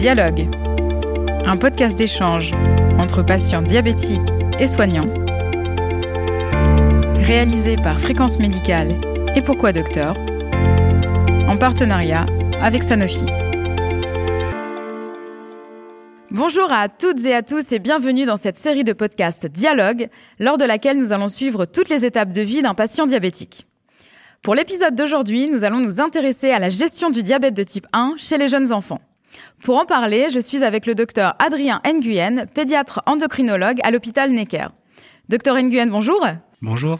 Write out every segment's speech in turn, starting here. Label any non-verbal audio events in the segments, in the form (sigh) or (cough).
Dialogue, un podcast d'échange entre patients diabétiques et soignants, réalisé par Fréquence Médicale et Pourquoi Docteur, en partenariat avec Sanofi. Bonjour à toutes et à tous et bienvenue dans cette série de podcasts Dialogue, lors de laquelle nous allons suivre toutes les étapes de vie d'un patient diabétique. Pour l'épisode d'aujourd'hui, nous allons nous intéresser à la gestion du diabète de type 1 chez les jeunes enfants. Pour en parler, je suis avec le docteur Adrien Nguyen, pédiatre endocrinologue à l'hôpital Necker. Docteur Nguyen, bonjour. Bonjour.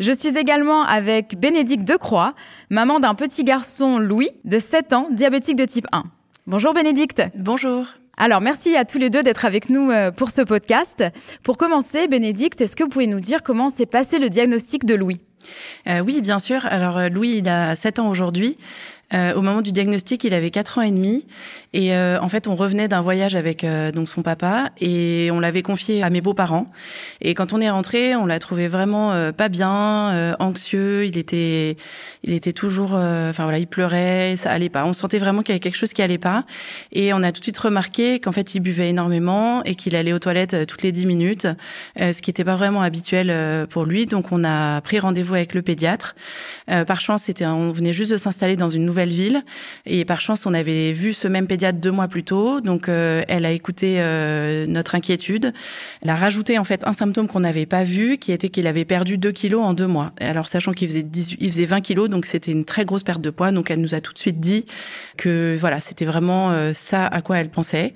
Je suis également avec Bénédicte Decroix, maman d'un petit garçon Louis de 7 ans, diabétique de type 1. Bonjour Bénédicte. Bonjour. Alors, merci à tous les deux d'être avec nous euh, pour ce podcast. Pour commencer, Bénédicte, est-ce que vous pouvez nous dire comment s'est passé le diagnostic de Louis? Euh, Oui, bien sûr. Alors, euh, Louis, il a 7 ans aujourd'hui. Euh, au moment du diagnostic, il avait 4 ans et demi. Et euh, en fait, on revenait d'un voyage avec euh, donc son papa et on l'avait confié à mes beaux-parents. Et quand on est rentré, on l'a trouvé vraiment euh, pas bien, anxieux. Il était, il était toujours, enfin voilà, il pleurait, ça allait pas. On sentait vraiment qu'il y avait quelque chose qui allait pas. Et on a tout de suite remarqué qu'en fait, il buvait énormément et qu'il allait aux toilettes toutes les 10 minutes, ce qui n'était pas vraiment habituel pour lui. Donc, on a pris rendez-vous avec le pédiatre. par chance, c'était, on venait juste de s'installer dans une nouvelle ville. Et par chance, on avait vu ce même pédiatre deux mois plus tôt. Donc, euh, elle a écouté euh, notre inquiétude. Elle a rajouté en fait un symptôme qu'on n'avait pas vu, qui était qu'il avait perdu 2 kilos en deux mois. Alors, sachant qu'il faisait, 18, il faisait 20 kilos, donc c'était une très grosse perte de poids. Donc, elle nous a tout de suite dit que voilà, c'était vraiment euh, ça à quoi elle pensait.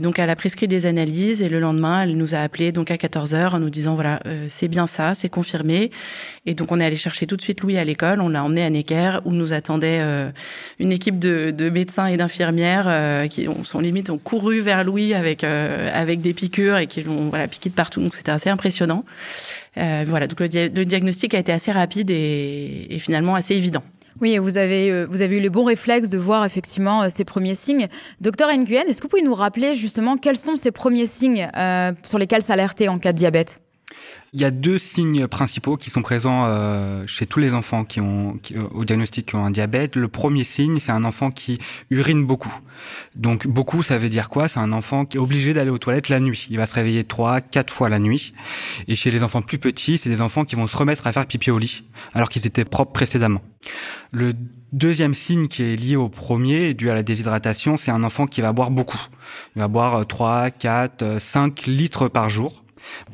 donc, elle a prescrit des analyses et le lendemain, elle nous a appelé donc à 14 heures en nous disant voilà, c'est bien ça, c'est confirmé. Et donc, on est allé chercher tout de suite Louis à l'école. On l'a emmené à Necker où nous attendait une équipe de, de médecins et d'infirmières euh, qui ont, sont limite ont couru vers Louis avec euh, avec des piqûres et qui l'ont voilà piqué de partout. Donc c'était assez impressionnant. voilà, donc le, diagnostic a été assez rapide et, finalement assez évident. Oui, vous avez, vous avez eu le bon réflexe de voir effectivement ces premiers signes. Docteur Nguyen, est-ce que vous pouvez nous rappeler justement quels sont ces premiers signes euh, sur lesquels s'alerter en cas de diabète? Il y a deux signes principaux qui sont présents euh, chez tous les enfants qui ont qui, euh, au diagnostic qui ont un diabète. Le premier signe, c'est un enfant qui urine beaucoup. Donc beaucoup, ça veut dire quoi? C'est un enfant qui est obligé d'aller aux toilettes la nuit. Il va se réveiller trois, quatre fois la nuit. Et chez les enfants plus petits, c'est des enfants qui vont se remettre à faire pipi au lit alors qu'ils étaient propres précédemment. Le deuxième signe qui est lié au premier, dû à la déshydratation, c'est un enfant qui va boire beaucoup. Il va boire 3, 4, 5 litres par jour.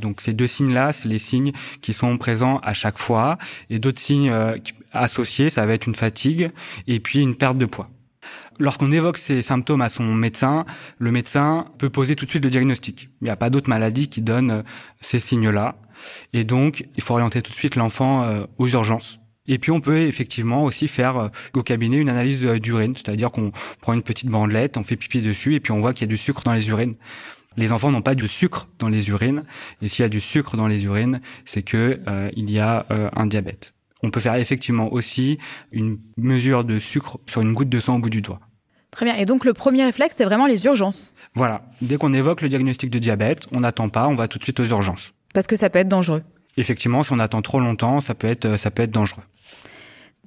Donc ces deux signes-là, c'est les signes qui sont présents à chaque fois. Et d'autres signes euh, associés, ça va être une fatigue et puis une perte de poids. Lorsqu'on évoque ces symptômes à son médecin, le médecin peut poser tout de suite le diagnostic. Il n'y a pas d'autre maladie qui donne euh, ces signes-là. Et donc, il faut orienter tout de suite l'enfant euh, aux urgences. Et puis on peut effectivement aussi faire au cabinet une analyse d'urine, c'est-à-dire qu'on prend une petite bandelette, on fait pipi dessus et puis on voit qu'il y a du sucre dans les urines. Les enfants n'ont pas de sucre dans les urines, et s'il y a du sucre dans les urines, c'est que euh, il y a euh, un diabète. On peut faire effectivement aussi une mesure de sucre sur une goutte de sang au bout du doigt. Très bien. Et donc le premier réflexe, c'est vraiment les urgences. Voilà. Dès qu'on évoque le diagnostic de diabète, on n'attend pas, on va tout de suite aux urgences. Parce que ça peut être dangereux. Effectivement, si on attend trop longtemps, ça peut être, ça peut être dangereux.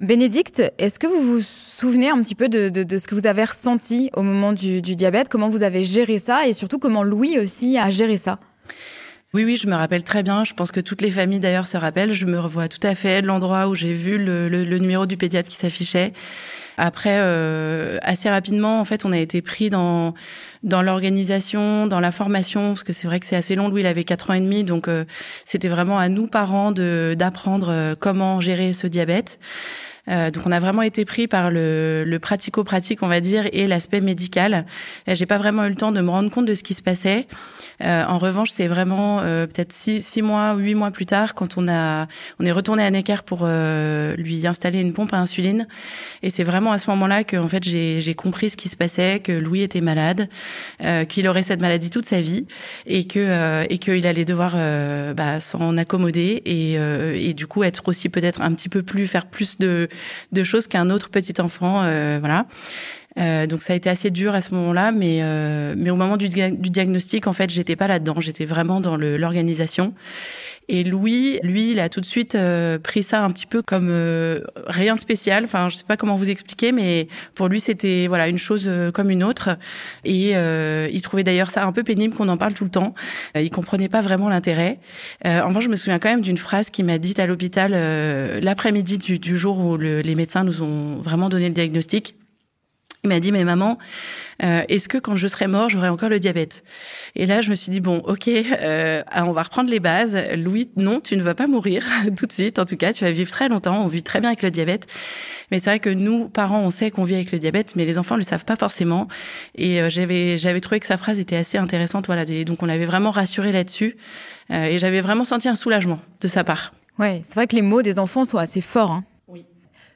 Bénédicte, est-ce que vous vous souvenez un petit peu de, de, de ce que vous avez ressenti au moment du, du, diabète, comment vous avez géré ça et surtout comment Louis aussi a géré ça? Oui, oui, je me rappelle très bien. Je pense que toutes les familles d'ailleurs se rappellent. Je me revois tout à fait l'endroit où j'ai vu le, le, le, numéro du pédiatre qui s'affichait. Après, euh, assez rapidement, en fait, on a été pris dans dans l'organisation, dans la formation, parce que c'est vrai que c'est assez long. Louis, il avait quatre ans et demi, donc euh, c'était vraiment à nous parents de d'apprendre euh, comment gérer ce diabète. Euh, donc on a vraiment été pris par le, le pratico-pratique, on va dire, et l'aspect médical. Euh, j'ai pas vraiment eu le temps de me rendre compte de ce qui se passait. Euh, en revanche, c'est vraiment euh, peut-être six, six mois, huit mois plus tard, quand on a, on est retourné à Necker pour euh, lui installer une pompe à insuline. Et c'est vraiment à ce moment-là que, en fait, j'ai compris ce qui se passait, que Louis était malade, qu'il aurait cette maladie toute sa vie, et que et qu'il allait devoir bah, s'en accommoder et, et du coup être aussi peut-être un petit peu plus faire plus de de choses qu'un autre petit enfant, euh, voilà. Euh, donc ça a été assez dur à ce moment-là, mais euh, mais au moment du, diagnostic, en fait, j'étais pas là-dedans. J'étais vraiment dans l'organisation. Et Louis, lui, il a tout de suite euh, pris ça un petit peu comme euh, rien de spécial. Enfin, je sais pas comment vous expliquer, mais pour lui, c'était voilà une chose euh, comme une autre. Et il trouvait d'ailleurs ça un peu pénible qu'on en parle tout le temps. il comprenait pas vraiment l'intérêt. en revanche, je me souviens quand même d'une phrase qu'il m'a dite à l'hôpital l'après-midi du, du, jour où le, les médecins nous ont vraiment donné le diagnostic. Il m'a dit, mais maman, euh, est-ce que quand je serai mort, j'aurai encore le diabète? Et là, je me suis dit, bon, ok, euh, on va reprendre les bases. Louis, non, tu ne vas pas mourir (laughs) tout de suite. En tout cas, tu vas vivre très longtemps. On vit très bien avec le diabète. Mais c'est vrai que nous, parents, on sait qu'on vit avec le diabète, mais les enfants ne le savent pas forcément. Et euh, j'avais, j'avais trouvé que sa phrase était assez intéressante. Voilà, donc on avait vraiment rassuré là-dessus. Et j'avais vraiment senti un soulagement de sa part. Ouais, c'est vrai que les mots des enfants sont assez forts. Hein.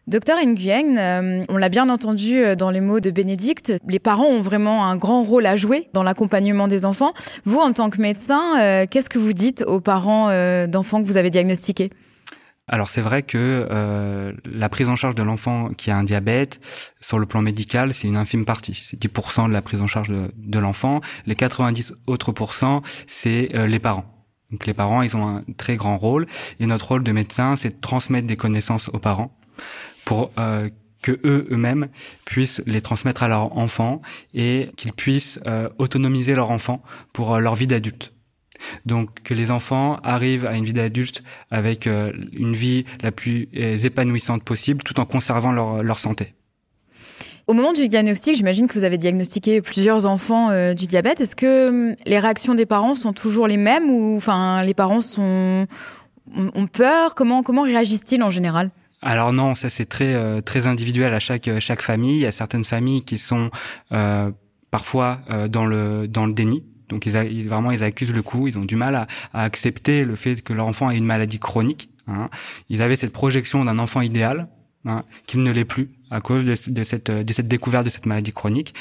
Docteur Nguyen, euh, on l'a bien entendu euh, dans les mots de Bénédicte, les parents ont vraiment un grand rôle à jouer dans l'accompagnement des enfants. Vous, en tant que médecin, euh, qu'est-ce que vous dites aux parents d'enfants que vous avez diagnostiqués? Alors c'est vrai que la prise en charge de l'enfant qui a un diabète, sur le plan médical, c'est une infime partie. C'est 10% de la prise en charge de, l'enfant. Les 90 autres pourcents, c'est les parents. Donc les parents, ils ont un très grand rôle. Et notre rôle de médecin, c'est de transmettre des connaissances aux parents pour euh, que eux eux-mêmes puissent les transmettre à leurs enfants et qu'ils puissent euh, autonomiser leurs enfants pour euh, leur vie d'adulte. Donc que les enfants arrivent à une vie d'adulte avec une vie la plus épanouissante possible tout en conservant leur, leur santé. Au moment du diagnostic, j'imagine que vous avez diagnostiqué plusieurs enfants du diabète. Est-ce que hum, les réactions des parents sont toujours les mêmes ou enfin les parents ont peur? Comment comment réagissent-ils en général? Alors non, ça c'est très euh, très individuel à chaque euh, chaque famille. Il y a certaines familles qui sont euh, parfois dans le dans le déni. Donc ils, vraiment ils accusent le coup. Ils ont du mal à, à accepter le fait que leur enfant ait une maladie chronique. Hein. Ils avaient cette projection d'un enfant idéal hein, qu'il ne l'est plus à cause de, de, cette, de cette découverte de cette maladie chronique.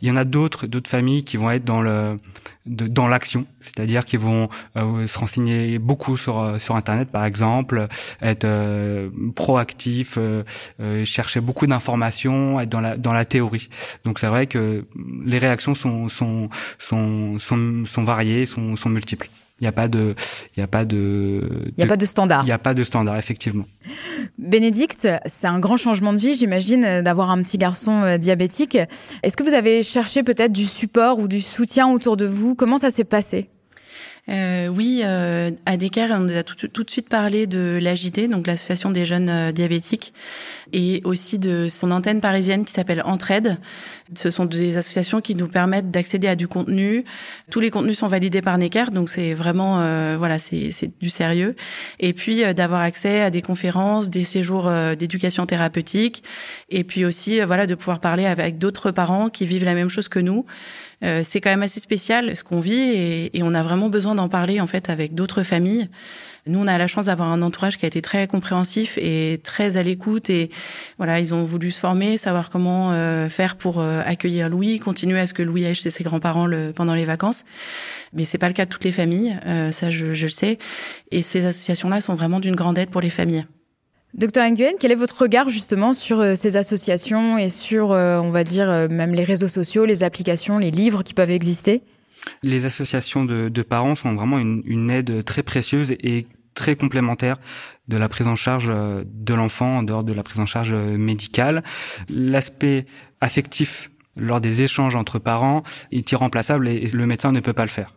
Il y en a d'autres, d'autres familles qui vont être dans le, de, dans l'action, c'est-à-dire qui vont euh, se renseigner beaucoup sur euh, sur internet par exemple, être euh, proactif, euh, chercher beaucoup d'informations, être dans la dans la théorie. Donc c'est vrai que les réactions sont sont sont sont, sont variées, sont sont multiples. Il n'y a pas de, il y a pas de, il y a pas de standard. Il n'y a pas de standard, effectivement. Bénédicte, c'est un grand changement de vie, j'imagine, d'avoir un petit garçon euh, diabétique. Est-ce que vous avez cherché peut-être du support ou du soutien autour de vous? Comment ça s'est passé? Euh, oui, euh, à Decker, on nous a tout, de suite parlé de l'AJD, donc l'association des jeunes euh, diabétiques, et aussi de son antenne parisienne qui s'appelle Entraide. Ce sont des associations qui nous permettent d'accéder à du contenu. Tous les contenus sont validés par Necker, donc c'est vraiment euh, voilà, c'est du sérieux. Et puis euh, d'avoir accès à des conférences, des séjours d'éducation thérapeutique, et puis aussi voilà de pouvoir parler avec d'autres parents qui vivent la même chose que nous. Euh, c'est quand même assez spécial ce qu'on vit et, et, on a vraiment besoin d'en parler en fait avec d'autres familles. Nous, on a la chance d'avoir un entourage qui a été très compréhensif et très à l'écoute et voilà, ils ont voulu se former, savoir comment euh, faire pour euh, accueillir Louis, continuer à ce que Louis aille chez ses grands-parents le, pendant les vacances. Mais c'est pas le cas de toutes les familles, ça je, je le sais. Et ces associations-là sont vraiment d'une grande aide pour les familles. Docteur Nguyen, quel est votre regard justement sur euh, ces associations et sur, euh, on va dire, euh, même les réseaux sociaux, les applications, les livres qui peuvent exister? Les associations de, parents sont vraiment une, aide très précieuse et très complémentaire de la prise en charge de l'enfant en dehors de la prise en charge médicale. L'aspect affectif lors des échanges entre parents est irremplaçable et le médecin ne peut pas le faire.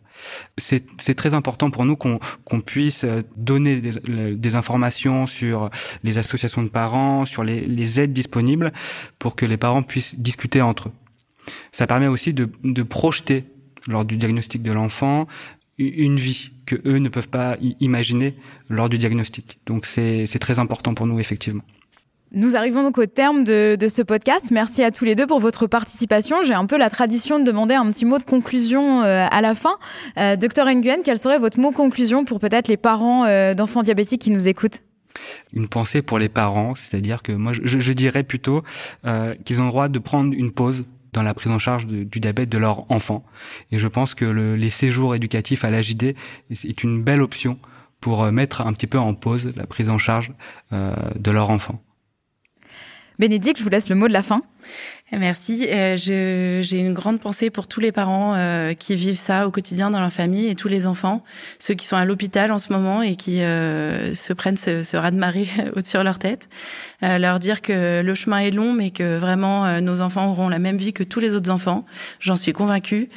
C'est très important pour nous qu'on puisse donner des, informations sur les associations de parents, sur les, les, aides disponibles, pour que les parents puissent discuter entre eux. Ça permet aussi de, de projeter lors du diagnostic de l'enfant une vie que eux ne peuvent pas imaginer lors du diagnostic. Donc c'est très important pour nous effectivement. Nous arrivons donc au terme de, ce podcast. Merci à tous les deux pour votre participation. J'ai un peu la tradition de demander un petit mot de conclusion euh, à la fin. Euh, Docteur Nguyen, quel serait votre mot conclusion pour peut-être les parents euh, d'enfants diabétiques qui nous écoutent? Une pensée pour les parents, c'est-à-dire que moi je, dirais plutôt qu'ils ont le droit de prendre une pause dans la prise en charge du diabète de leur enfant. Et je pense que le, les séjours éducatifs à l'AJD est une belle option pour mettre un petit peu en pause la prise en charge de leur enfant. Bénédicte, je vous laisse le mot de la fin. Merci. Euh, j'ai une grande pensée pour tous les parents euh, qui vivent ça au quotidien dans leur famille et tous les enfants, ceux qui sont à l'hôpital en ce moment et qui euh, se prennent ce, ce raz-de-marée (laughs) au-dessus de leur tête. leur dire que le chemin est long, mais que vraiment nos enfants auront la même vie que tous les autres enfants. J'en suis convaincue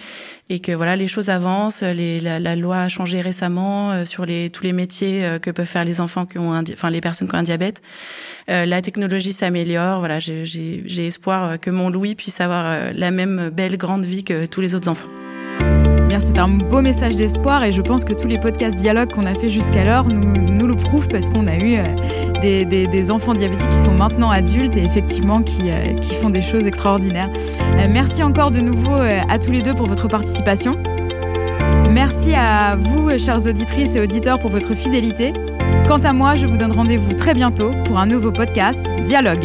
et que voilà les choses avancent. Les, la, la, loi a changé récemment sur les tous les métiers que peuvent faire les enfants qui ont enfin les personnes qui ont un diabète. la technologie s'améliore. Voilà, j'ai espoir que Louis puisse avoir euh, la même belle grande vie que tous les autres enfants. C'est un beau message d'espoir et je pense que tous les podcasts dialogues qu'on a fait jusqu'alors nous, le prouvent parce qu'on a eu euh, des, des, enfants diabétiques qui sont maintenant adultes et effectivement qui, euh, qui font des choses extraordinaires. merci encore de nouveau à tous les deux pour votre participation. Merci à vous, chères auditrices et auditeurs, pour votre fidélité. Quant à moi, je vous donne rendez-vous très bientôt pour un nouveau podcast Dialogue.